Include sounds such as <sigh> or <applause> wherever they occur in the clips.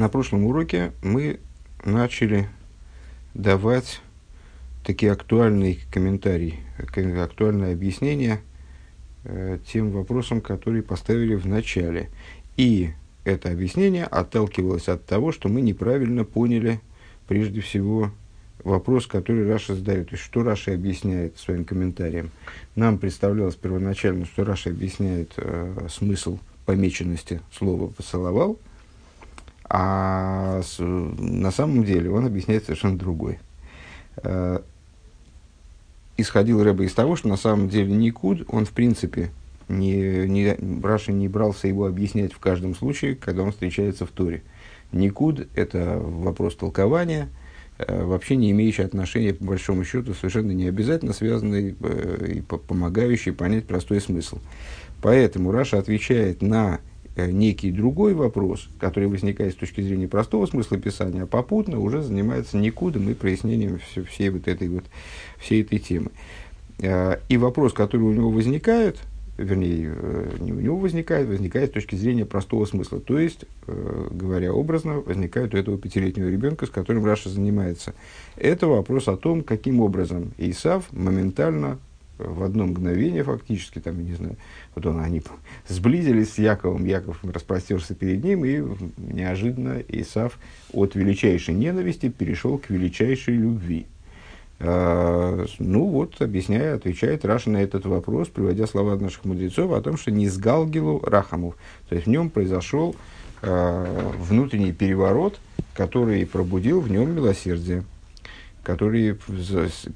На прошлом уроке мы начали давать такие актуальные комментарии, актуальное объяснение э, тем вопросам, которые поставили в начале. И это объяснение отталкивалось от того, что мы неправильно поняли, прежде всего, вопрос, который Раши задает. То есть, что Раши объясняет своим комментарием. Нам представлялось первоначально, что Раши объясняет э, смысл помеченности слова «поцеловал», а с, на самом деле он объясняет совершенно другой. Э, исходил Рэба из того, что на самом деле Никуд, он в принципе, не, не, Раша не брался его объяснять в каждом случае, когда он встречается в Торе. Никуд – это вопрос толкования, э, вообще не имеющий отношения, по большому счету, совершенно не обязательно связанный э, и помогающий понять простой смысл. Поэтому Раши отвечает на некий другой вопрос, который возникает с точки зрения простого смысла писания, а попутно уже занимается никудом и прояснением все, всей вот этой вот всей этой темы. Э, и вопрос, который у него возникает, вернее, э, не у него возникает, возникает с точки зрения простого смысла. То есть, говоря образно, возникает у этого пятилетнего ребенка, с которым Раши занимается. Это вопрос о том, каким образом Исав моментально в одно мгновение фактически, там, не знаю, вот он, они сблизились с Яковом, Яков распростерся перед ним, и неожиданно Исав от величайшей ненависти перешел к величайшей любви. А, ну вот, объясняя, отвечает Раша на этот вопрос, приводя слова наших мудрецов о том, что не сгалгилу Рахамов. То есть в нем произошел а, внутренний переворот, который пробудил в нем милосердие который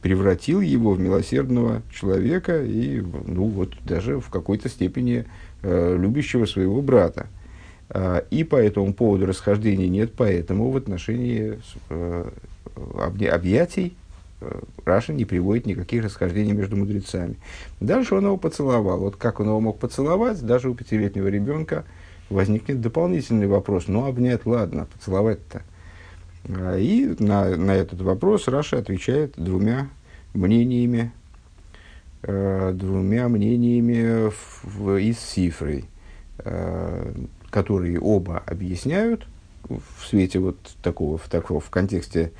превратил его в милосердного человека и, ну вот, даже в какой-то степени э, любящего своего брата. Э, и по этому поводу расхождений нет, поэтому в отношении э, объятий э, Раша не приводит никаких расхождений между мудрецами. Дальше он его поцеловал. Вот как он его мог поцеловать, даже у пятилетнего ребенка возникнет дополнительный вопрос. Ну, обнять, ладно, поцеловать-то – и на, на этот вопрос Раша отвечает двумя мнениями, э, двумя мнениями в, в, из цифры, э, которые оба объясняют в свете вот такого, в, такого, в контексте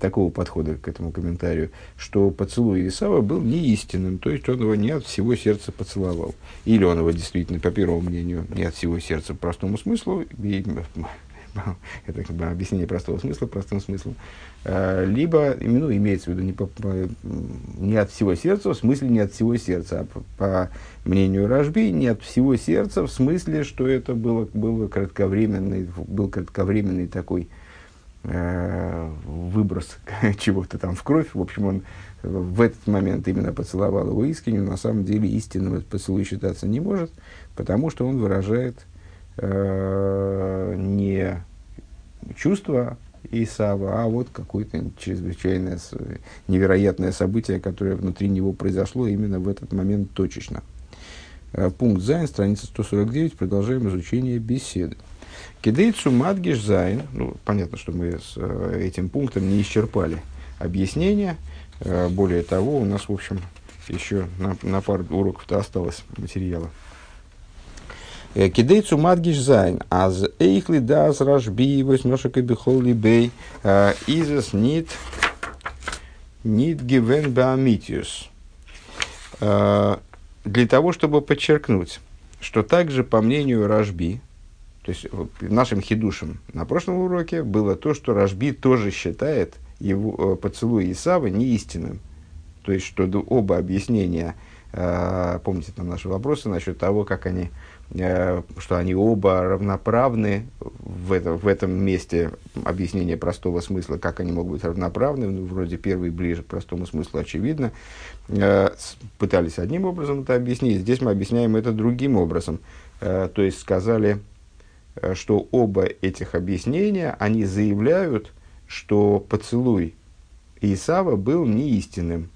такого подхода к этому комментарию, что поцелуй Исава был не истинным, то есть он его не от всего сердца поцеловал. Или он его действительно, по первому мнению, не от всего сердца по простому смыслу, и <laughs> это как бы объяснение простого смысла простым смыслом, э, либо ну, имеется в виду не, по, по, не от всего сердца, в смысле не от всего сердца, а по, по мнению Рожби, не от всего сердца, в смысле, что это было, было кратковременный, был кратковременный такой э, выброс <laughs> чего-то там в кровь. В общем, он в этот момент именно поцеловал его искренне, но на самом деле истинным этот поцелуй считаться не может, потому что он выражает э, не чувство Исава, а вот какое-то чрезвычайное, невероятное событие, которое внутри него произошло именно в этот момент точечно. Э, пункт Зайн, страница 149, продолжаем изучение беседы. כדי צו מדגיש זיין, ну, понятно, что мы с э, этим пунктом не исчерпали объяснение. Э, более того, у нас, в общем, еще на, на пару уроков-то осталось материала. כדי צו מדגיש זיין, אז אויך לדעת רשב״י, וואס נשקו בכל לבו, איז עס ניט, ניט געווען באמיתיות. Для того, чтобы подчеркнуть, что также, по мнению Рашби, то есть нашим хидушем на прошлом уроке было то, что Рашби тоже считает его э, поцелуй Исава неистинным. То есть, что оба объяснения, э, помните там наши вопросы насчет того, как они Э, что они оба равноправны в, это, в этом месте объяснения простого смысла, как они могут быть равноправны, ну, вроде первый ближе к простому смыслу, очевидно, э, пытались одним образом это объяснить, здесь мы объясняем это другим образом, э, то есть сказали, что оба этих объяснения, они заявляют, что поцелуй Исава был неистинным,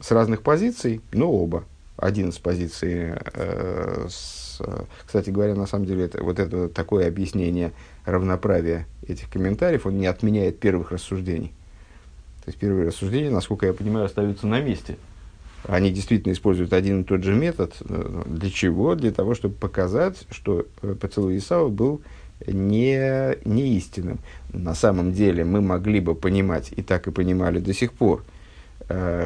с разных позиций, но оба. Один с позиции э, с Э, кстати говоря, на самом деле, это, вот это такое объяснение равноправия этих комментариев, он не отменяет первых рассуждений. То есть первые рассуждения, насколько я понимаю, остаются на месте. Они действительно используют один и тот же метод. Э, для чего? Для того, чтобы показать, что э, поцелуй Исава был не, не истинным. На самом деле мы могли бы понимать, и так и понимали до сих пор,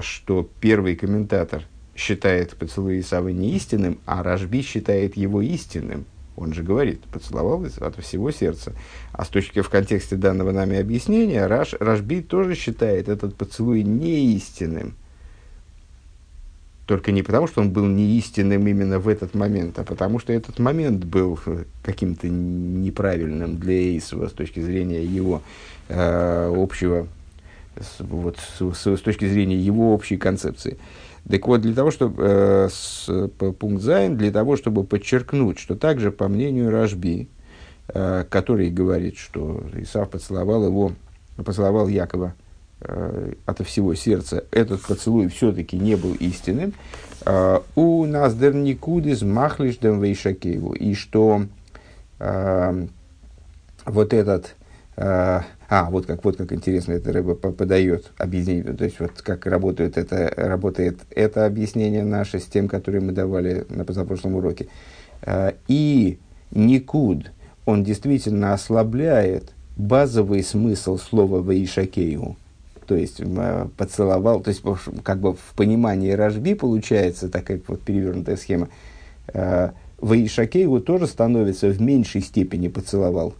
что первый комментатор считает поцелуй Исавы неистинным, а Рашби считает его истинным. Он же говорит, поцеловал от всего сердца. А с точки в контексте данного нами объяснения, Раш, Рашби тоже считает этот поцелуй неистинным. Только не потому, что он был неистинным именно в этот момент, а потому что этот момент был каким-то неправильным для Эйсова с точки зрения его э, общего, с, вот, с, с, с точки зрения его общей концепции. Так вот, для того, чтобы, э, с, пункт Зайн, для того, чтобы подчеркнуть, что также, по мнению Рашби, э, который говорит, что Исав поцеловал его, поцеловал Якова э, от всего сердца, этот поцелуй все-таки не был истинным, э, у нас дерникудис махлишдем вейшакееву, и что э, вот этот а, вот как, вот как интересно это рыба подает объяснение, то есть вот как работает это, работает это объяснение наше с тем, которое мы давали на позапрошлом уроке. А, и Никуд, он действительно ослабляет базовый смысл слова «ваишакею», то есть поцеловал, то есть как бы в понимании Рожби получается такая вот перевернутая схема. А, Ваишакееву тоже становится в меньшей степени поцеловал.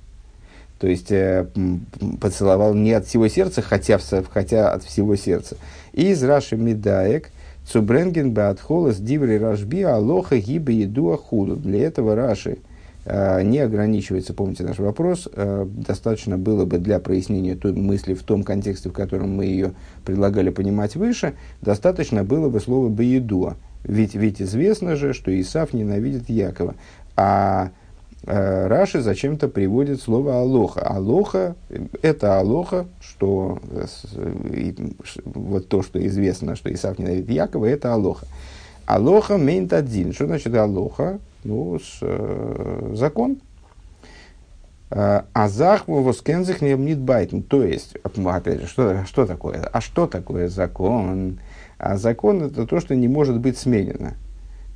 То есть э, поцеловал не от всего сердца, хотя, хотя от всего сердца. Из Раши Медаек Цубренген Беатхолас Диври Рашби Алоха Гибе Еду Ахуду. Для этого Раши э, не ограничивается, помните наш вопрос, э, достаточно было бы для прояснения той мысли в том контексте, в котором мы ее предлагали понимать выше, достаточно было бы слова «беедуа». Ведь, ведь известно же, что Исаф ненавидит Якова. А Раши зачем-то приводит слово алоха. Алоха – это алоха, что э, вот то, что известно, что Исаак ненавидит Якова, это алоха. Алоха мейнт один. Что значит алоха? Ну, с, э, закон. Э, Азах воскензих не байтен. То есть, опять же, что, что такое? А что такое закон? А закон – это то, что не может быть сменено.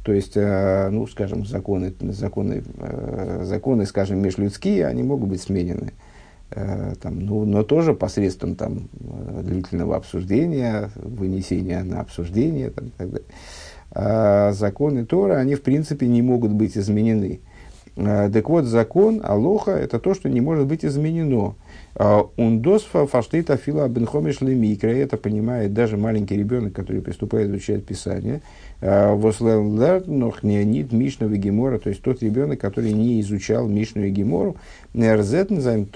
То есть, э, ну, скажем, законы, законы, э, законы, скажем, межлюдские, они могут быть сменены. Э, там, ну, но тоже посредством там, длительного обсуждения, вынесения на обсуждение. Там, так далее. А законы Тора, они в принципе не могут быть изменены. Так вот, закон Алоха – это то, что не может быть изменено. Ундосфа фаштейта фила бенхомиш лемикра. Это понимает даже маленький ребенок, который приступает изучать Писание – Вослелернох неонит Мишну и Гемора, то есть тот ребенок, который не изучал Мишну и Гемору, Нерзетнзайм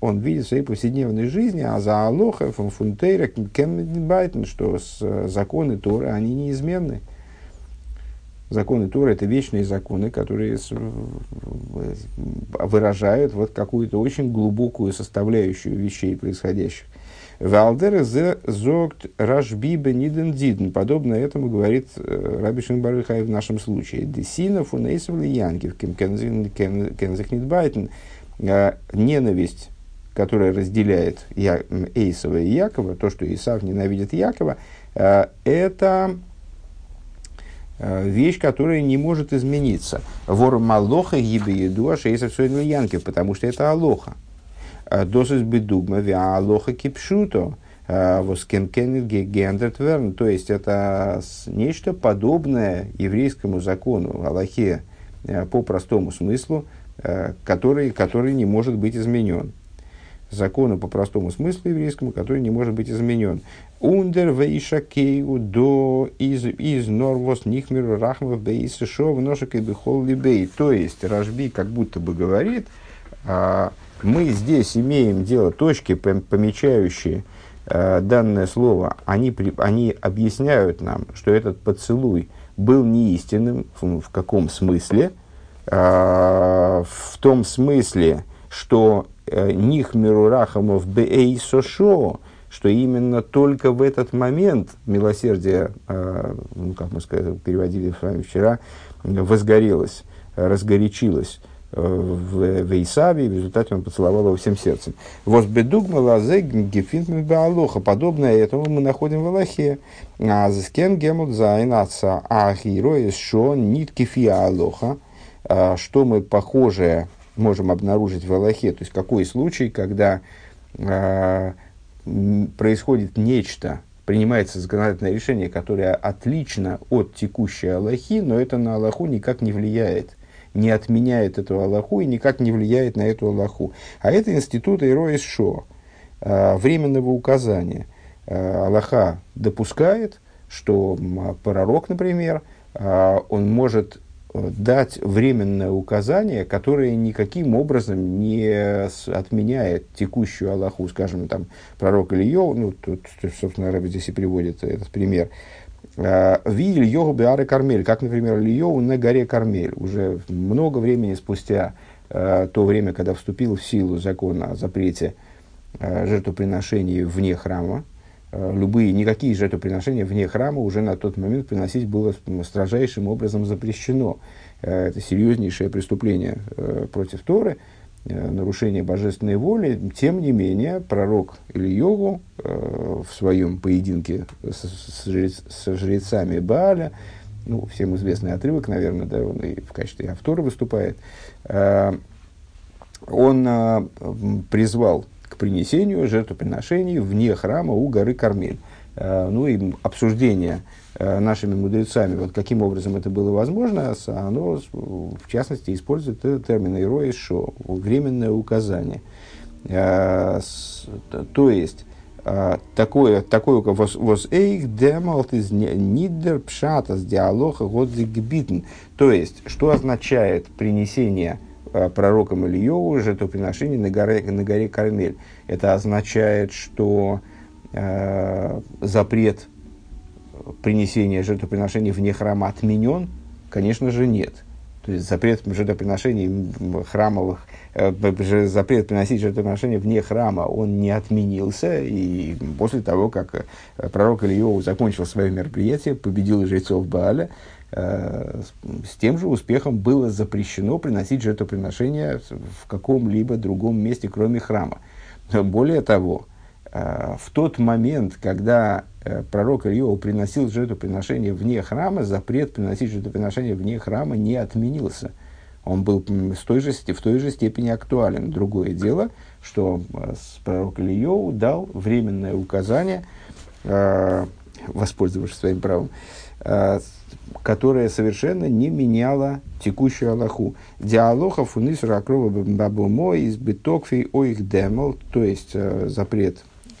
он видит в своей повседневной жизни, а за Алоха фунфунтейра кембайтен, что законы Торы, они неизменны. Законы Торы – это вечные законы, которые выражают вот какую-то очень глубокую составляющую вещей происходящих. Валдер зогт рашби бениден. Подобно этому говорит э, Раби Шинбарыхай в нашем случае. Десина фунейсов лиянкив кензахнитбайтен. Э, ненависть, которая разделяет Эйсова и Якова, то, что Исав ненавидит Якова, э, это вещь, которая не может измениться. Вор малоха гибе еду, а шейсов янкив, потому что это алоха. Досыс бедугма виа алоха кипшуто. Верн. То есть это нечто подобное еврейскому закону, Аллахе, э, по простому смыслу, э, который, который не может быть изменен. Закону по простому смыслу еврейскому, который не может быть изменен. Ундер вейшакею до из, из норвос нихмир рахмов бейс шов ношек и бихол либей. То есть Рашби как будто бы говорит, а, мы здесь имеем дело, точки, помечающие э, данное слово, они, при, они объясняют нам, что этот поцелуй был неистинным. В, в каком смысле? Э, в том смысле, что э, них мирурахамов бей сошо, что именно только в этот момент милосердие, э, ну, как мы сказали, переводили с вами вчера, возгорелось, разгорячилось в, в Исаве, и в результате он поцеловал его всем сердцем. וואס בדוגמא לזה געפינט מען בהלכה. Подобное этому мы находим в Галахе. אז עס קען געמאלט זיין אזא הוראת שעה ניט כהלכה. а, что мы похожее можем обнаружить в Галахе, то есть какой случай, когда а, происходит нечто, принимается законодательное решение, которое отлично от текущей Галахи, но это на Галаху никак не влияет, не отменяет эту Аллаху и никак не влияет на эту Аллаху. А это институт Ироис Шо, а, временного указания. Аллаха допускает, что пророк, например, он может дать временное указание, которое никаким образом не отменяет текущую Аллаху, скажем, там, пророк Ильё, ну, тут, собственно, Рэбби здесь и приводит этот пример, а, Виль Йогу Беары Кармель, как, например, Ильё на горе Кармель, уже много времени спустя а, то время, когда вступил в силу закон о запрете а, жертвоприношений вне храма, любые, никакие жертвоприношения вне храма уже на тот момент приносить было строжайшим образом запрещено. Э, это серьезнейшее преступление э, против Торы, нарушение божественной воли. Тем не менее, пророк Ильеву в своем поединке с жрецами Бааля, ну, всем известный отрывок, наверное, да, он и в качестве автора выступает, он призвал к принесению жертвоприношений вне храма у горы Кармель. Э, ну и обсуждение э, нашими мудрецами, вот каким образом это было возможно, оно, в частности, использует термин «ирои шо» – временное указание. Э, то есть, такое, такое «вос эйх демалт из нидер пшатас диалога годзигбитн». То есть, что означает принесение пророком Ильеву жертвоприношение на горе, на горе Кармель. Это означает, что э, запрет принесения жертвоприношений вне храма отменен? Конечно же, нет. То есть запрет жертвоприношений храмовых, э, запрет приносить жертвоприношения вне храма, он не отменился. И после того, как э, пророк Ильеву закончил свое мероприятие, победил жрецов Бааля, с тем же успехом было запрещено приносить жертвоприношения в каком-либо другом месте, кроме храма. Более того, э, в тот момент, когда э, пророк Иова приносил жертвоприношение вне храма, запрет приносить жертвоприношение вне храма не отменился. Он был с той же, в той же степени актуален. Другое дело, что пророк Ильеву дал временное указание, воспользовавшись своим правом, которая совершенно не меняла текущую Аллаху. Диалоха фунис ракрова бабумо из битокфей оих демол, то есть э, запрет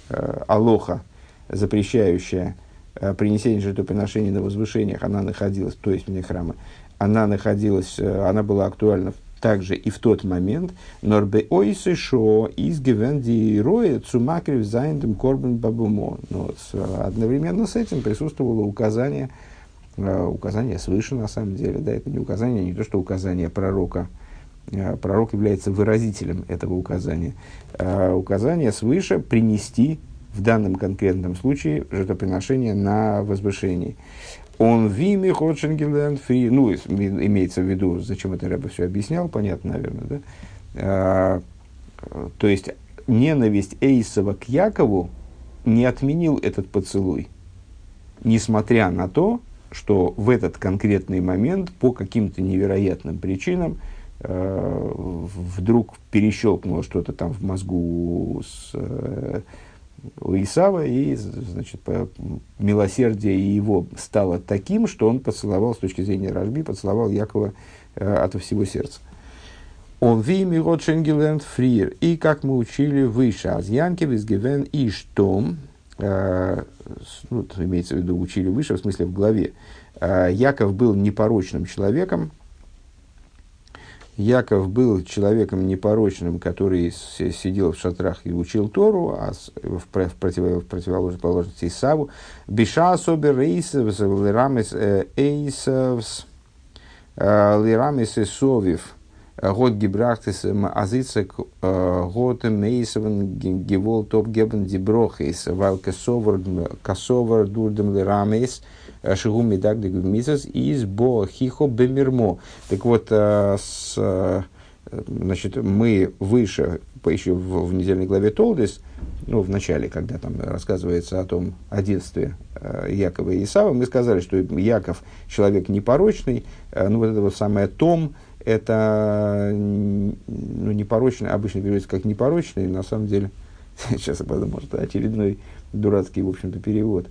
э, Алоха, запрещающая э, принесение жертвоприношений на возвышениях, она находилась, то есть вне храма, она находилась, она была актуальна также и в тот момент, נאר באותה שעה איז געווען די הוראה צו מקריב זיין דעם קרבן בבמה. Но одновременно с этим присутствовало указание указание свыше, на самом деле, да, это не указание, не то, что указание пророка, э, пророк является выразителем этого указания, а указание свыше принести в данном конкретном случае жертвоприношение на возвышении. Он вими ходшенгелен фри, ну, имеется в виду, зачем это Рэба все объяснял, понятно, наверное, да? То есть, ненависть Эйсова к Якову не отменил этот поцелуй, несмотря на то, что в этот конкретный момент по каким-то невероятным причинам э, вдруг перещелкнуло что-то там в мозгу с, э, у Исава, и значит, по, милосердие его стало таким, что он поцеловал, с точки зрения Рожби, поцеловал Якова э, от всего сердца. Он вими род Шенгеленд фриер. И как мы учили выше, аз Янкев из Гевен и Штом, ну, имеется в виду, учили выше, в смысле в главе, э, Яков был непорочным человеком, Яков был человеком непорочным, который сидел в шатрах и учил Тору, а в, против, в противоположности Исаву. Биша собер эйсовс, лирамис э, эйсовс, лирамис эсовив. Год гибрахтис азицек год мейсовен гевол топ гебен диброхис вал косовар дурдем лирамейс шигу медак мисас из бо хихо бемирмо. Так вот, с, значит, мы выше, еще в, в недельной главе Толдис, ну, в начале, когда там рассказывается о том, о детстве э, Якова и Исава, мы сказали, что Яков человек непорочный, э, ну, вот это вот самое «том», это ну, непорочный, обычно переводится как непорочный, на самом деле, <laughs> сейчас я подумал, может, очередной дурацкий, в общем-то, перевод.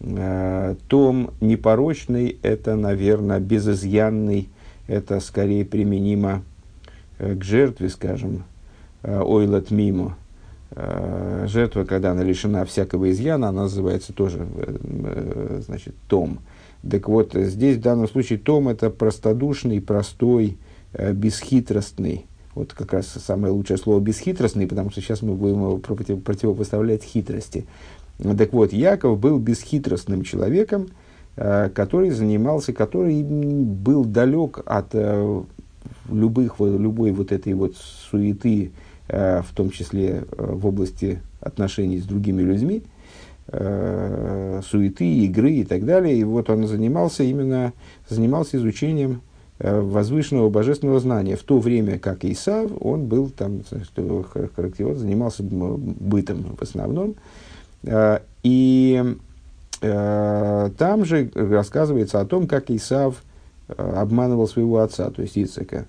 Э, том непорочный – это, наверное, безызъянный, это скорее применимо э, к жертве, скажем, э, ойлат мимо. Жертва, когда она лишена всякого изъяна, она называется тоже, значит, том. Так вот, здесь в данном случае том – это простодушный, простой, бесхитростный. Вот как раз самое лучшее слово «бесхитростный», потому что сейчас мы будем его противопоставлять хитрости. Так вот, Яков был бесхитростным человеком, э, который занимался, который был далек от э, любых, любой вот этой вот суеты, э, в том числе в области отношений с другими людьми, суеты, игры и так далее. И вот он занимался именно занимался изучением возвышенного божественного знания. В то время, как Исав, он был там, что характеризовал, занимался бытом в основном, Э, и э, там же рассказывается о том, как Исав э, обманывал своего отца, то есть Ицека.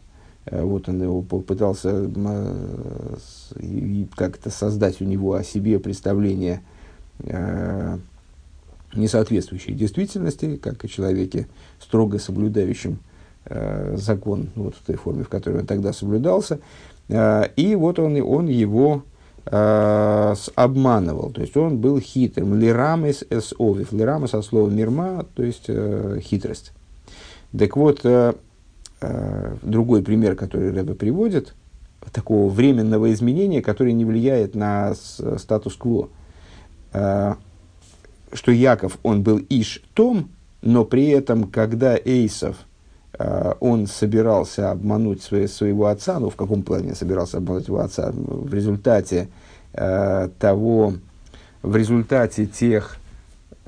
Вот он его попытался как-то создать у него о себе представление, не соответствующее действительности, как и человеке, строго соблюдающим закон вот в той форме, в которой он тогда соблюдался. И вот он, он его э, обманывал, то есть он был хитрым. Лирамес эс овив. Лирамес от слова мирма, то есть э, хитрость. Так вот, э, э, другой пример, который Рэбе приводит, такого временного изменения, которое не влияет на статус-кво. Э, что Яков, он был Иш Том, но при этом, когда Эйсов – Э, он собирался обмануть своего отца, ну, в каком плане собирался обмануть его отца, в результате э, того, в результате тех,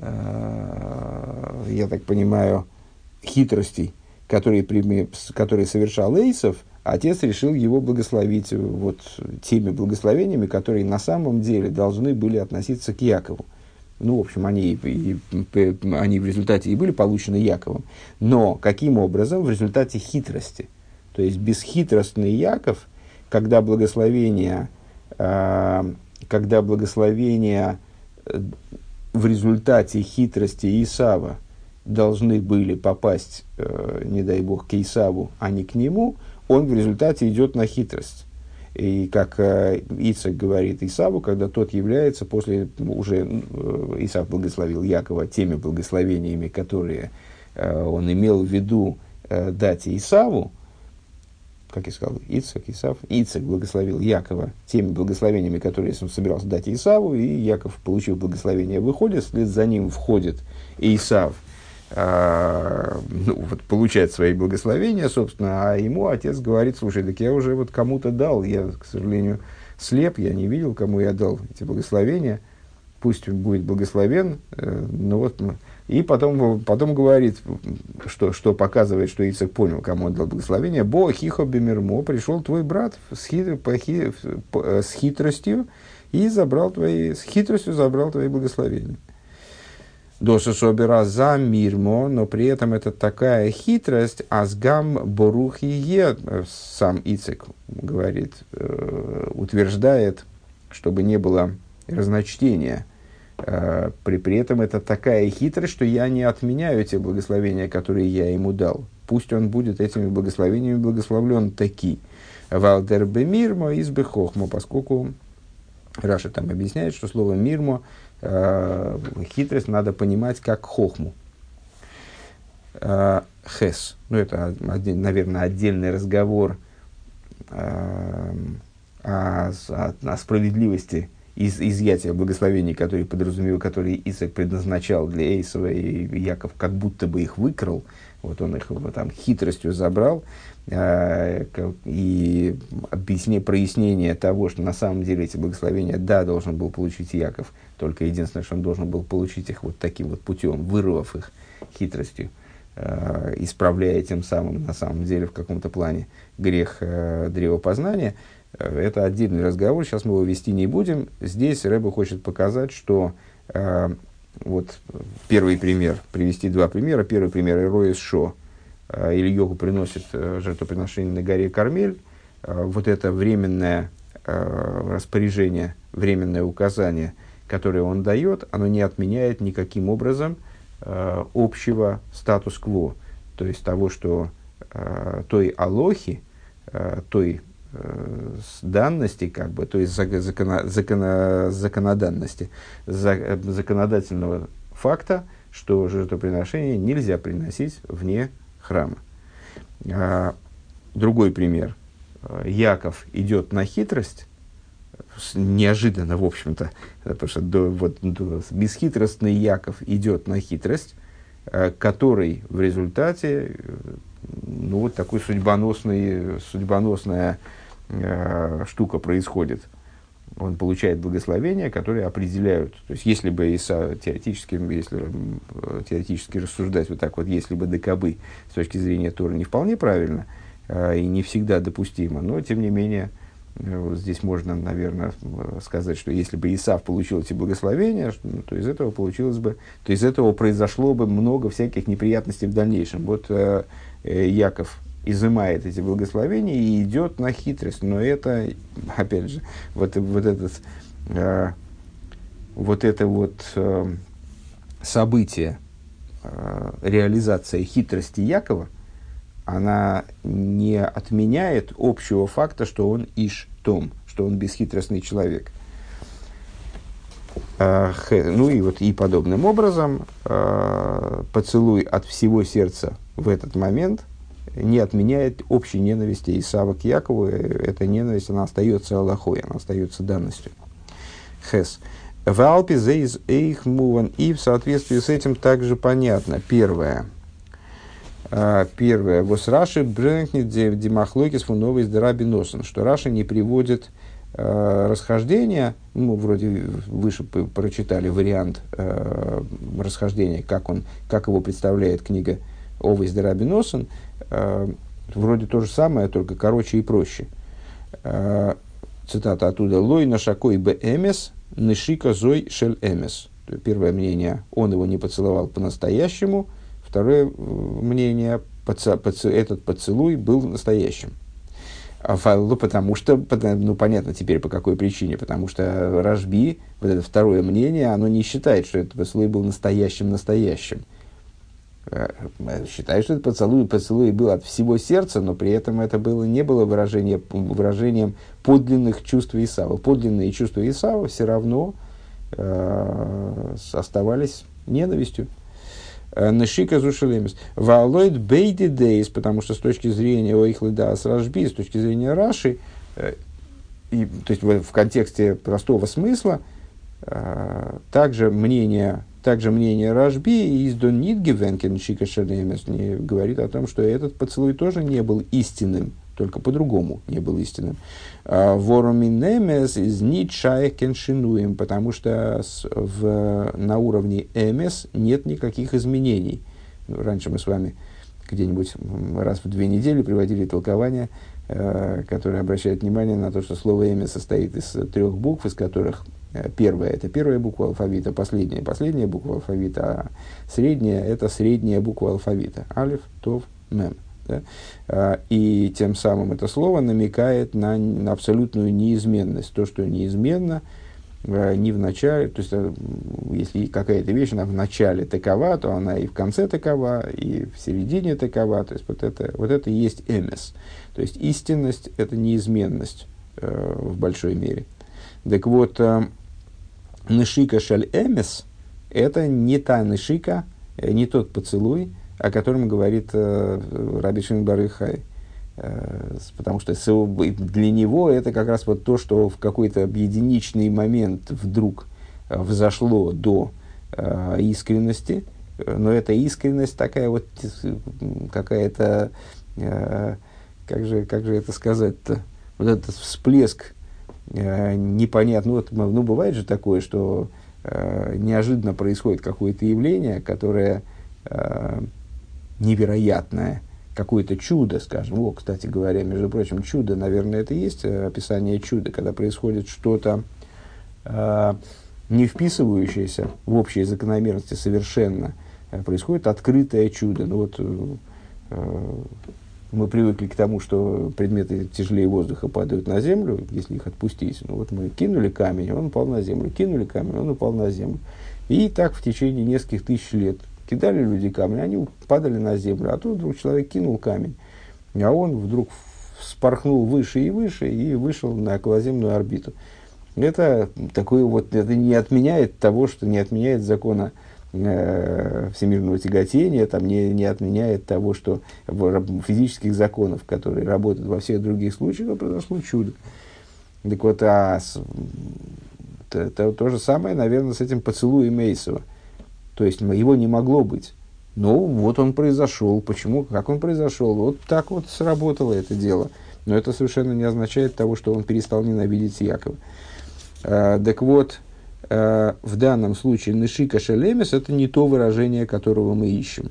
я так понимаю, хитростей, которые, которые совершал Эйсов, отец решил его благословить вот теми благословениями, которые на самом деле должны были относиться к Якову. Ну, в общем, они, и, и, они в результате и были получены Яковом. Но каким образом? В результате хитрости. То есть бесхитростный Яков, когда благословение, э, когда благословение э, в результате хитрости Исава должны были попасть, э, не дай бог, к Исаву, а не к нему, он в результате идет на хитрость. И как э, Ицак говорит Исаву, когда тот является после, уже э, Исав благословил Якова теми благословениями, которые э, он имел в виду дать Исаву, как я сказал, Ицак, Исав, Ицак благословил Якова теми благословениями, которые он собирался дать Исаву, и Яков, получив благословение, выходит, вслед за ним входит Исав – а, ну, вот, получает свои благословения, собственно, а ему отец говорит, слушай, так я уже вот кому-то дал, я, к сожалению, слеп, я не видел, кому я дал эти благословения, пусть будет благословен, э, но вот, ну, и потом, потом говорит, что, что показывает, что Ицек понял, кому он дал благословение, «Бо хихо бемермо, пришел твой брат с, хит, по, хи, по, с хитростью и забрал твои, с хитростью забрал твои благословения». Доша Шобера за мирмо, но при этом это такая хитрость, азгам борух и е, сам Ицек говорит, э, утверждает, чтобы не было разночтения. Э, при, при этом это такая хитрость, что я не отменяю те благословения, которые я ему дал. Пусть он будет этими благословениями благословлен таки. Валдер бемирмо из бехохмо, поскольку Раша там объясняет, что слово мирмо э, хитрость надо понимать как хохму. Э, хес. Ну, это, наверное, отдельный разговор э, о, о, о справедливости из, изъятия благословений, которые подразумевал, которые Исаак предназначал для Эйсова, и Яков как будто бы их выкрал, вот он их вот, там хитростью забрал, э, и объяснение, прояснение того, что на самом деле эти благословения, да, должен был получить Яков, только единственное, что он должен был получить их вот таким вот путем, вырвав их хитростью, э, исправляя тем самым, на самом деле, в каком-то плане грех э, древопознания, Это отдельный разговор, сейчас мы его вести не будем. Здесь Рэба хочет показать, что э, вот первый пример, привести два примера. Первый пример Ироис Шо. Э, или Йогу приносит э, жертвоприношение на горе Кармель. Э, вот это временное распоряжение, временное указание, которое он дает, оно не отменяет никаким образом общего статус-кво. То есть того, что той алохи, той данности, как бы, то есть закона, закона, законоданности, за, законодательного факта, что жертвоприношение нельзя приносить вне храма. А, другой пример. Яков идет на хитрость, неожиданно, в общем-то, потому что до, вот, до, бесхитростный Яков идет на хитрость, э, который в результате, э, ну, вот такой судьбоносный, судьбоносная э, штука происходит, он получает благословения, которые определяют. То есть, если бы Иса теоретически, если э, теоретически рассуждать вот так вот, если бы докобы с точки зрения Тора не вполне правильно э, и не всегда допустимо, но тем не менее, э, вот здесь можно, наверное, сказать, что если бы Исав получил эти благословения, ну, то из этого получилось бы, то из этого произошло бы много всяких неприятностей в дальнейшем. Вот э, э Яков изымает эти благословения и идет на хитрость. Но это, опять же, вот, вот этот, э, вот это вот э, событие, э, реализация хитрости Якова, она не отменяет общего факта, что он иш том, что он бесхитростный человек. Э, ну и вот и подобным образом э, поцелуй от всего сердца в этот момент – не отменяет общей ненависти Исава к Якову. Эта ненависть, она остается Аллахой, она остается данностью. Хес. В Алпе зейз эйх муван. И в соответствии с этим также понятно. Первое. А, первое. Вос Раши брэнкнет димахлойкис фуновый здараби носен. Что Раши не приводит э, расхождения, ну, вроде выше прочитали вариант э, расхождения, как, он, как его представляет книга Овый Здараби Носен, Э, вроде то же самое, только короче и проще. Э, цитата оттуда. «Лой нашакой б эмес, нышика зой шель эмес». Первое мнение, он его не поцеловал по-настоящему. Второе мнение, этот поцелуй был настоящим. А ну, потому что, ну, понятно теперь по какой причине, потому что Рожби, вот это второе мнение, оно не считает, что этот поцелуй был настоящим-настоящим. Э, считаю, что этот поцелуй, поцелуй был от всего сердца, но при этом это было, не было выражение, выражением подлинных чувств Исава. Подлинные чувства Исава все равно э, оставались ненавистью. Э, Нешика зушелемис. Валойд бейди дейс, потому что с точки зрения Оихлыда Сражби, с точки зрения Раши, э, и, то есть в, в контексте простого смысла, э, также мнение также мнение Рашби из Дон Нидгевенкен Шика Шалемес говорит о том, что этот поцелуй тоже не был истинным, только по-другому не был истинным. А, Вороминемес из Нитшая Кеншинуем, потому что в, на уровне Эмес нет никаких изменений. Раньше мы с вами где-нибудь раз в две недели приводили толкование, э, которое обращает внимание на то, что слово «эмес» состоит из трех букв, из которых Э, первая – это первая буква алфавита, последняя – последняя буква алфавита, а средняя – это средняя буква алфавита. Алиф, Тов, Мем. Да? А, и тем самым это слово намекает на, на абсолютную неизменность. То, что неизменно, э, не в начале, то есть э, если какая-то вещь, она в начале такова, то она и в конце такова, и в середине такова. То есть вот это, вот это и есть эмес. То есть истинность – это неизменность э, в большой мере. Так вот, э, Нышика шаль эмес – это не та нышика, э, не тот поцелуй, о котором говорит э, Раби Шинбарыхай. Э, потому что для него это как раз вот то, что в какой-то единичный момент вдруг э, взошло до э, искренности, но эта искренность такая вот какая-то, э, как, же, как же это сказать-то, вот этот всплеск э, непонятно. Ну, вот, ну, бывает же такое, что э, неожиданно происходит какое-то явление, которое э, невероятное, какое-то чудо, скажем. О, кстати говоря, между прочим, чудо, наверное, это есть описание чуда, когда происходит что-то э, не вписывающееся в общие закономерности совершенно, происходит открытое чудо. Ну вот э, мы привыкли к тому, что предметы тяжелее воздуха падают на землю, если их отпустить. Ну вот мы кинули камень, он упал на землю, кинули камень, он упал на землю. И так в течение нескольких тысяч лет кидали люди камни, они падали на землю, а тут вдруг человек кинул камень, а он вдруг спорхнул выше и выше и вышел на околоземную орбиту. Это такое вот, это не отменяет того, что не отменяет закона Э, всемирного тяготения, там не, не отменяет того, что физических законов, которые работают во всех других случаях, произошло чудо. Так вот, а то, то, то же самое, наверное, с этим поцелуем Мейсова. То есть его не могло быть. Но вот он произошел. Почему? Как он произошел? Вот так вот сработало это дело. Но это совершенно не означает того, что он перестал ненавидеть Якова. А, так вот, Э, в данном случае нышика шелемес это не то выражение, которого мы ищем.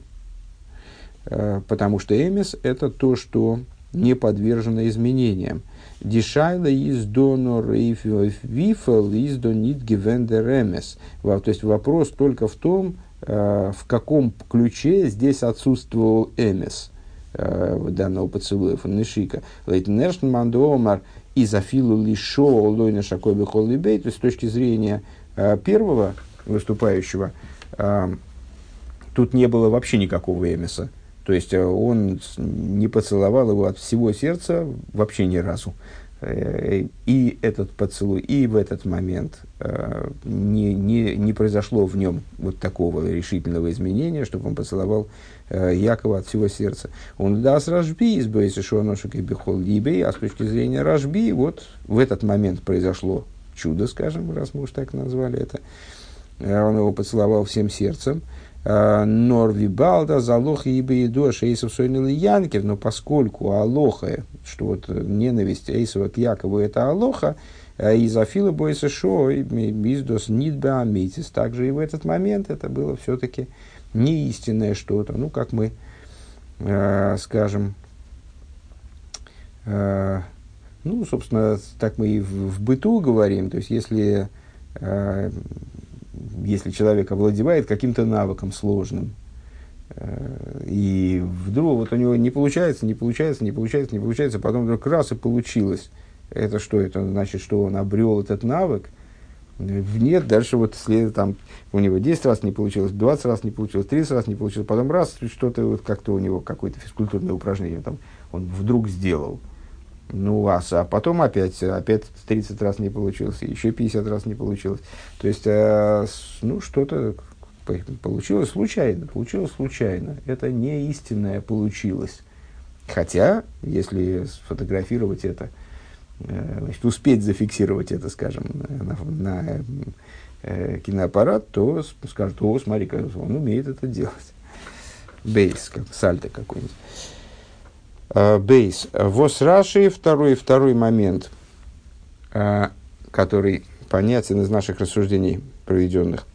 Э, потому что эмис это то, что не подвержено изменениям. Дишайла из донор вифел из донит гивендер эмес. То есть вопрос только в том, э, в каком ключе здесь отсутствовал эмес данного поцелуя фаннешика. Лейтенершн мандомар из афилу лишо лойна шакоби холлибей, то есть с точки зрения Э, первого выступающего э, тут не было вообще никакого эмиса. То есть э, он не поцеловал его от всего сердца вообще ни разу. И этот поцелуй, и в этот момент не, не, не произошло в нем вот такого решительного изменения, чтобы он поцеловал Якова от всего сердца. Он даст Рашби из Бейсишуаношек и Бехол Либей, а с точки зрения Рашби, вот в этот момент произошло чудо, скажем, раз мы уж так назвали это. Э, он его поцеловал всем сердцем. Э, Норви Балда, Залоха Ибо Едош, Эйсов Сойнил Янкев, но поскольку Алоха, что вот ненависть Эйсова к Якову это Алоха, э, из Афила Бойса Шо, Издос Нидба Амитис, также и в этот момент это было все-таки не истинное что-то, ну, как мы скажем, ну, собственно, так мы и в, в быту говорим. То есть, если, э, если человек овладевает каким-то навыком сложным, э, и вдруг вот у него не получается, не получается, не получается, не получается, потом вдруг раз и получилось. Это что? Это значит, что он обрел этот навык. Нет, дальше вот след, там, у него 10 раз не получилось, 20 раз не получилось, 30 раз не получилось, потом раз что-то вот как-то у него какое-то физкультурное упражнение там, он вдруг сделал – ну, а, а потом опять, опять 30 раз не получилось, еще 50 раз не получилось. То есть, э, ну, что-то получилось случайно, получилось случайно. Это не истинное получилось. Хотя, если сфотографировать это, э, значит, успеть зафиксировать это, скажем, на, на э, киноаппарат, то скажут, о, смотри, он умеет это делать. Бейс, как сальто какой-нибудь. Э, бейс. Вос Раши, второй, второй момент, э, который понятен из наших рассуждений проведенных.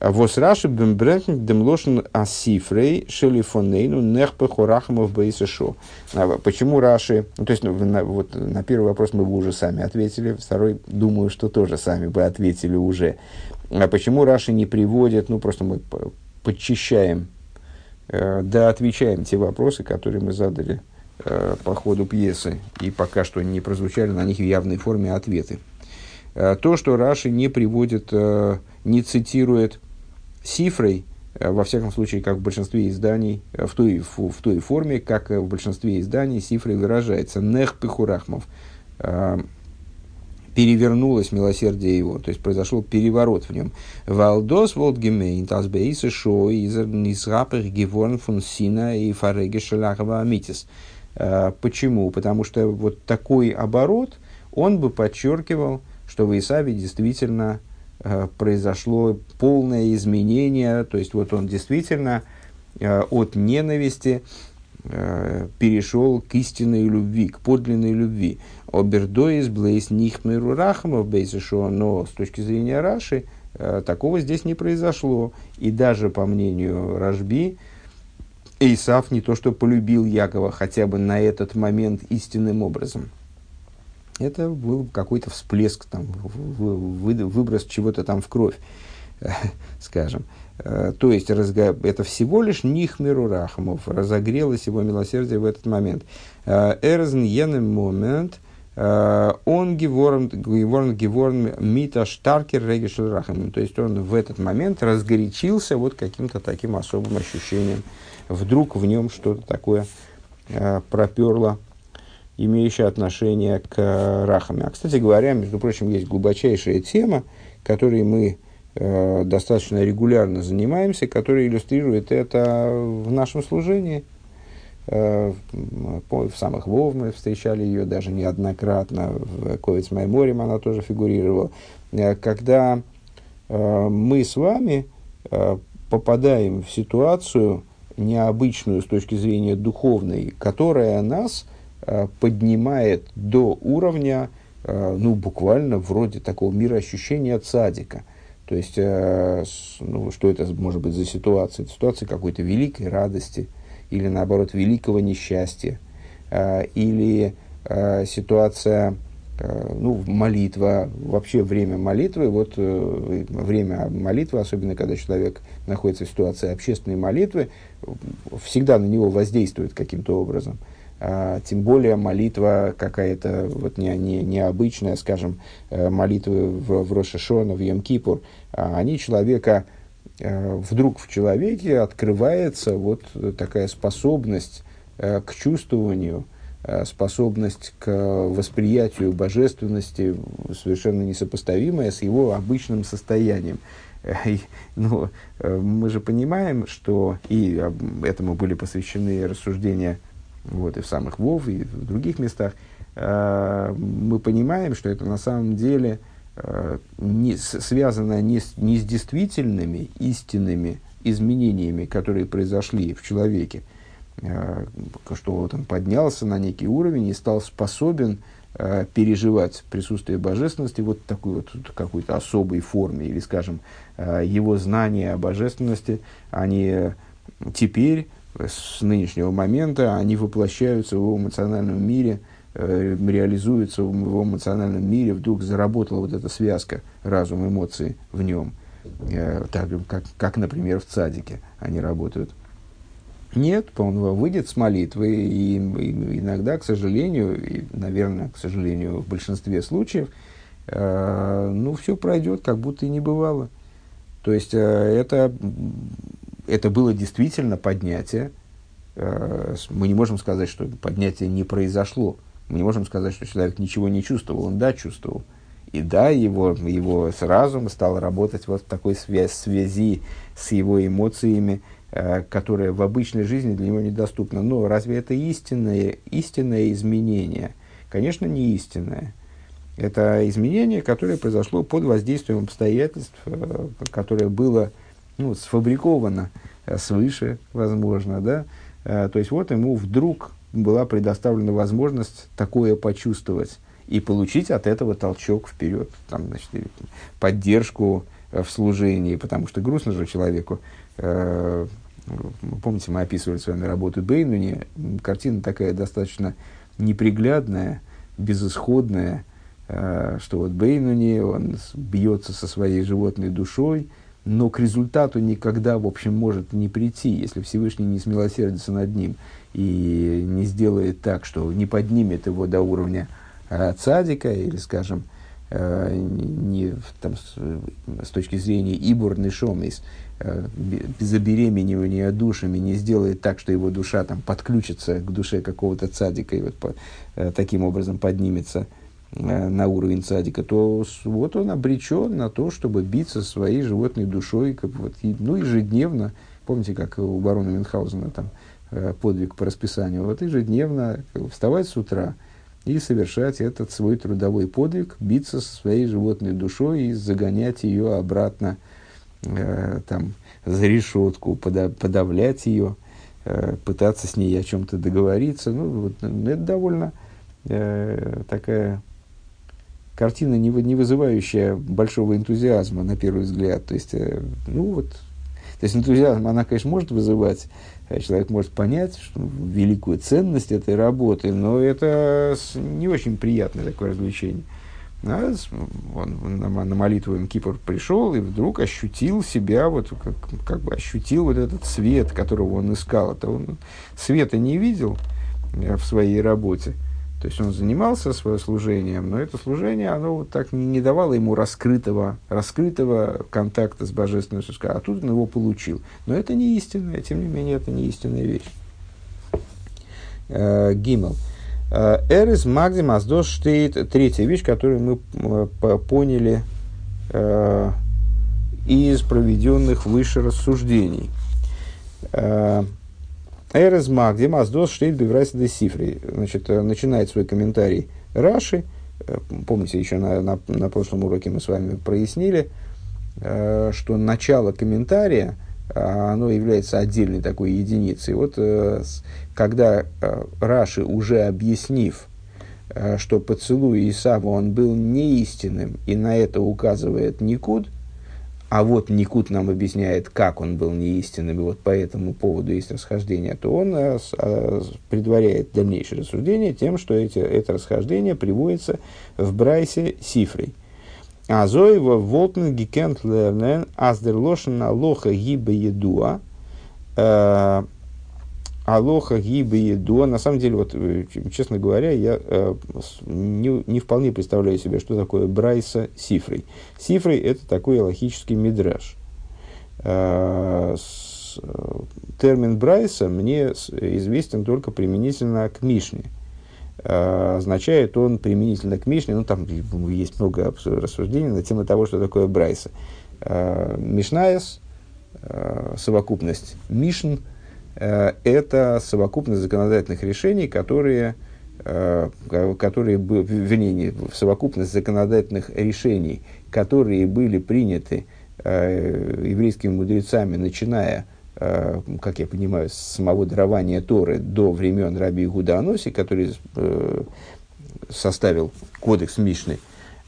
Вос Раши бембрентник демлошен асифрей шелифонейну нехпе хорахамов бейсешо. А почему Раши, ну, то есть ну, на, вот, на первый вопрос мы бы уже сами ответили, второй, думаю, что тоже сами бы ответили уже. А почему Раши не приводит, ну просто мы подчищаем, э, да отвечаем те вопросы, которые мы задали по ходу пьесы, и пока что не прозвучали на них в явной форме ответы. Э, то, что Раши не приводит, э, не цитирует цифрой, э, во всяком случае, как в большинстве изданий, э, в той, в, в той форме, как в большинстве изданий цифрой выражается. Нех пихурахмов. Э, перевернулось милосердие его, то есть произошел переворот в нем. Валдос волдгемейн тазбейсы шо изер низрапер геворн фун сина и фареге шалахова амитис. Э, почему? Потому что вот такой оборот, он бы подчеркивал, что в Исаве действительно э, произошло полное изменение, то есть вот он действительно э, от ненависти перешел к истинной любви, к подлинной любви. Обердоис блейс нихмеру рахамов бейзешо, но с точки зрения Раши такого здесь не произошло. И даже по мнению Рашби, Эйсав не то что полюбил Якова хотя бы на этот момент истинным образом. Это был какой-то всплеск, там, выброс чего-то там в кровь, <laughs> скажем. Э, то есть это всего лишь нихмиру рахмов, разогрелось его милосердие в этот момент. Э, Эрзен момент, он геворн, геворн, геворн мита штаркер регишел рахамим. То есть он в этот момент разгорячился вот каким-то таким особым ощущением. Вдруг в нем что-то такое проперло, имеющее отношение к рахаме. А, кстати говоря, между прочим, есть глубочайшая тема, которой мы Э, достаточно регулярно занимаемся, который иллюстрирует это в нашем служении. Э, в самых Вов мы встречали ее даже неоднократно, в Ковец Майморем она тоже фигурировала. Э, когда мы с вами попадаем в ситуацию необычную с точки зрения духовной, которая нас поднимает до уровня, ну, буквально вроде такого мироощущения цадика – то есть, э, ну, что это может быть за ситуация? Это ситуация какой-то великой радости или, наоборот, великого несчастья, э, или э, ситуация, э, ну, молитва, вообще время молитвы, вот время молитвы, особенно когда человек находится в ситуации общественной молитвы, всегда на него воздействует каким-то образом – тем более молитва какая-то вот не, не, необычная, скажем, молитвы в, в Рошашона, в Йом-Кипур, а они человека, вдруг в человеке открывается вот такая способность э, к чувствованию, способность к восприятию божественности, совершенно несопоставимая с его обычным состоянием. И, ну, мы же понимаем, что и этому были посвящены рассуждения вот, и в самых Вов, и в других местах, э, мы понимаем, что это на самом деле э, не, связано не с, не с действительными, истинными изменениями, которые произошли в человеке, э, что вот он поднялся на некий уровень и стал способен э, переживать присутствие божественности вот такой вот какой-то особой форме, или, скажем, э, его знания о божественности, они теперь с нынешнего момента, они воплощаются в его эмоциональном мире, э, реализуются в его эмоциональном мире, вдруг заработала вот эта связка разум, эмоции в нем, э, так как, как, например, в цадике они работают. Нет, он выйдет с молитвы, и, и иногда, к сожалению, и, наверное, к сожалению, в большинстве случаев, э, ну, все пройдет, как будто и не бывало. То есть, э, это это было действительно поднятие. Э, мы не можем сказать, что поднятие не произошло. Мы не можем сказать, что человек ничего не чувствовал. Он да, чувствовал. И да, его, его с разумом стал работать вот в такой связи, связи с его эмоциями, э, которая в обычной жизни для него недоступна. Но разве это истинное, истинное изменение? Конечно, не истинное. Это изменение, которое произошло под воздействием обстоятельств, э, которое было ну, сфабриковано э, свыше, возможно, да, э, то есть вот ему вдруг была предоставлена возможность такое почувствовать и получить от этого толчок вперед, там, значит, поддержку э, в служении, потому что грустно же человеку. Помните, мы описывали с вами работу Бейнуни, картина такая достаточно неприглядная, безысходная, что вот Бейнуни, он бьется со своей животной душой, но к результату никогда, в общем, может не прийти, если Всевышний не смилосердится над ним и не сделает так, что не поднимет его до уровня э, цадика или, скажем, э, не, там, с, с точки зрения ибур нишомис, э, забеременевания душами, не сделает так, что его душа там подключится к душе какого-то цадика и вот по, э, таким образом поднимется Э, на уровень садика, то вот он обречен на то, чтобы биться своей животной душой, как вот, и, ну, ежедневно. Помните, как у барона Мюнхгаузена там подвиг по расписанию? Вот ежедневно вставать с утра и совершать этот свой трудовой подвиг, биться со своей животной душой и загонять ее обратно э, там, за решетку, подавлять ее, э, пытаться с ней о чем-то договориться. Ну, вот, это довольно э, такая картина, не, не вызывающая большого энтузиазма на первый взгляд. То есть, э, ну вот, то есть энтузиазм она, конечно, может вызывать, человек может понять что, великую ценность этой работы, но это не очень приятное такое развлечение. А он на, на молитву Кипр пришел и вдруг ощутил себя, вот как, как бы ощутил вот этот свет, которого он искал. Это он света не видел э, в своей работе. То есть он занимался своим служением, но это служение, оно вот так не, не давало ему раскрытого, раскрытого контакта с божественной существом, а тут он его получил. Но это не истинная, тем не менее, это не истинная вещь. Э, Гиммел. Э, Эрис Магдим Аздос штейт. Третья вещь, которую мы э, поняли из проведенных выше рассуждений. Эрис Магдим Аздос штейт биврайса де сифри. Значит, начинает свой комментарий Раши. Помните, еще на, на, на прошлом уроке мы с вами прояснили, что начало комментария – оно является отдельной такой единицей. Вот э, когда э, Раши, уже объяснив, э, что поцелуй Исава, он был неистинным, и на это указывает Никуд, а вот Никуд нам объясняет, как он был неистинным, и вот по этому поводу есть расхождение, то он предваряет дальнейшее рассуждение тем, что эти, это расхождение приводится в Брайсе Сифрой – Азоева волтен гикент лернен аздерлошен алоха гибе едуа. Э, алоха гибе едуа. На самом деле, вот, э, честно говоря, я э, не, не вполне представляю себе, что такое брайса сифрой. Сифрой – это такой логический мидраж. Термин брайса мне известен только применительно к Мишне – Э, означает он применительно к Мишне, ну там есть много рассуждений на тему того, что такое Брайса. Э, Мишнаес, э, совокупность Мишн, это совокупность законодательных решений, которые, которые вернее, совокупность законодательных решений, которые были приняты еврейскими мудрецами, начиная Э, как я понимаю, с самого дарования Торы до времен Раби Игуда Аноси, который э, составил кодекс Мишны,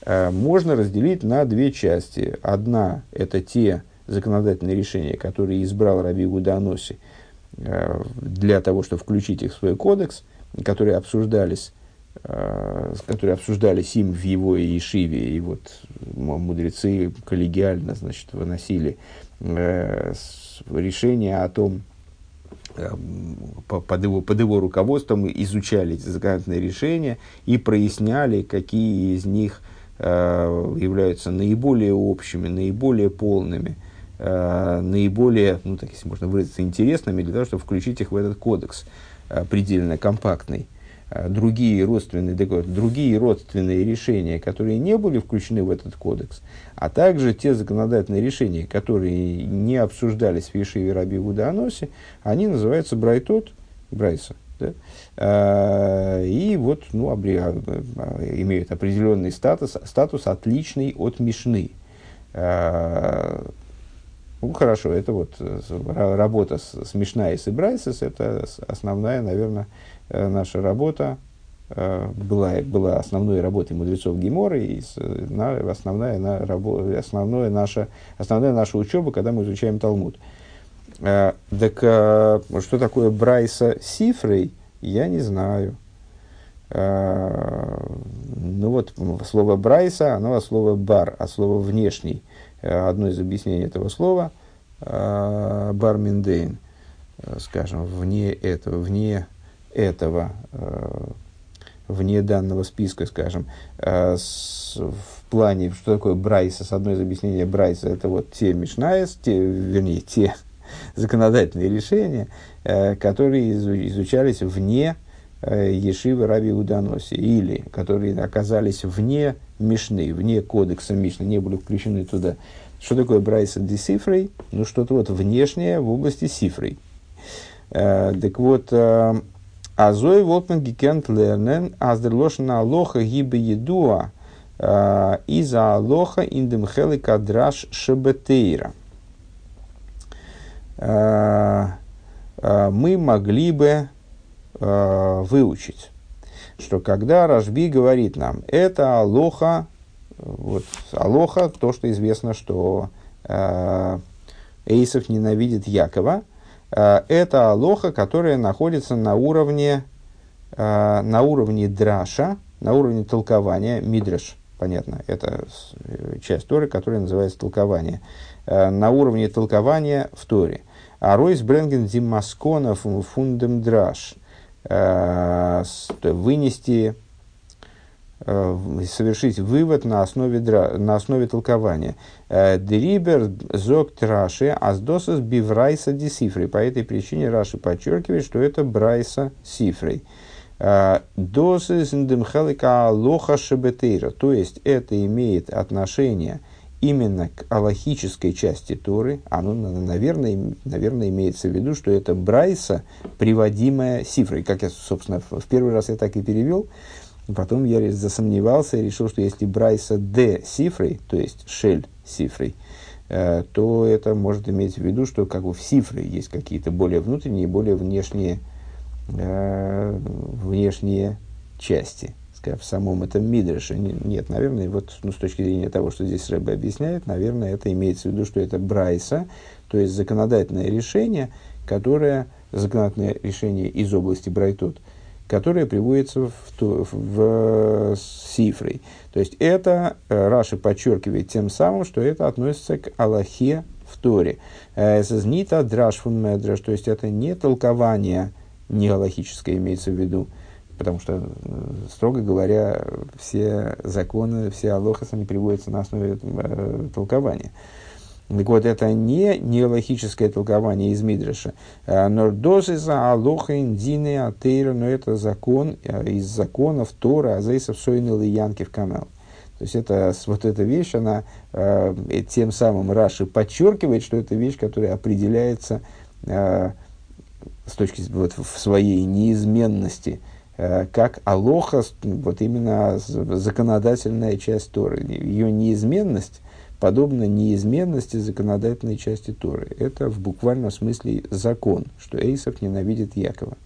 э, можно разделить на две части. Одна – это те законодательные решения, которые избрал Раби Игуда Аноси для того, чтобы включить их в свой кодекс, которые обсуждались которые обсуждались им в его Ешиве, и вот мудрецы коллегиально значит, выносили решение о том, э, под его, под его руководством изучали эти законодательные решения и проясняли, какие из них э, являются наиболее общими, наиболее полными, э, наиболее, ну, так, если можно выразиться, интересными, для того, чтобы включить их в этот кодекс э, предельно компактный. Э, другие родственные, другие родственные решения, которые не были включены в этот кодекс, а также те законодательные решения, которые не обсуждались в Ешиве Раби Гуданосе, они называются Брайтот, Брайса. Да? А, и вот ну, обре, а, имеют определенный статус, статус отличный от Мишны. Ну, хорошо, это вот э, работа с, с Мишнайс и Брайсис, это основная, наверное, Э, наша работа э, была, была основной работой мудрецов Геморы и на, основная, основное наша, основная наша учеба, когда мы изучаем Талмуд. Так что такое Брайса Сифрей, я не знаю. Ну вот слово Брайса, оно от слова бар, от слова внешний. Э, одно из объяснений этого слова э, бар Миндейн, э, скажем, вне этого, вне этого, вне данного списка, скажем, с, в плане, что такое Брайса, с одной из объяснений Брайса, это вот те Мишнаес, те, вернее, те <laughs> законодательные решения, которые изучались вне Ешивы Раби Уданоси, или которые оказались вне Мишны, вне кодекса Мишны, не были включены туда. Что такое Брайса Десифрей? Ну, что-то вот внешнее в области Сифрей. Так вот, Азой волтман гикент лернен, аздерлошна алоха гибе едуа, из-за алоха индемхели кадраш шебетейра. Мы могли бы выучить, что когда Рашби говорит нам, это алоха, вот алоха, то, что известно, что Эйсов ненавидит Якова. Э, это алоха, которая находится на уровне, э, на уровне драша, на уровне толкования, мидраш, понятно, это э, часть Торы, которая называется толкование, на уровне толкования в Торе. А Ройс Бренген Димасконов фундем драш вынести Э, совершить вывод на основе, на основе толкования. Э, Дрибер зок траши аздосас биврайса десифрой. По этой причине Раши подчеркивает, что это брайса сифрой. Э, Досис индемхелика лоха шебетейра. То есть это имеет отношение именно к аллахической части Торы, оно, наверное, наверное, имеется в виду, что это брайса, приводимая сифрой. Как я, собственно, в первый раз я так и перевел, Потом я засомневался и решил, что если Брайса Д сифрой, то есть Шель сифрой, э, то это может иметь в виду, что как бы в сифре есть какие-то более внутренние, более внешние, э, внешние части в самом этом Мидреше. Нет, наверное, вот ну, с точки зрения того, что здесь Рэбе объясняет, наверное, это имеется в виду, что это Брайса, то есть законодательное решение, которое, законодательное решение из области Брайтот, которая приводится в, в, в сифрой. То есть это э, Раши подчеркивает тем самым, что это относится к Аллахе в Торе. Зазнита драш фун медраш, то есть это не толкование не галахическое имеется в виду, потому что, э, строго говоря, все законы, все алохас, они приводятся на основе э, толкования. Так вот, это не неологическое толкование из Мидраша. Э, Нордозиза, Алоха, Индины, Атейра, но это закон э, из законов Тора, Азейсов, Сойнил и Янкив канал. То есть это, вот эта вещь, она э, тем самым Раши подчеркивает, что это вещь, которая определяется э, с точки вот, в своей неизменности, как алоха, вот именно законодательная часть Торы. Ее неизменность подобно неизменности законодательной части Торы. Это в буквальном смысле закон, что Эйсов ненавидит Якова.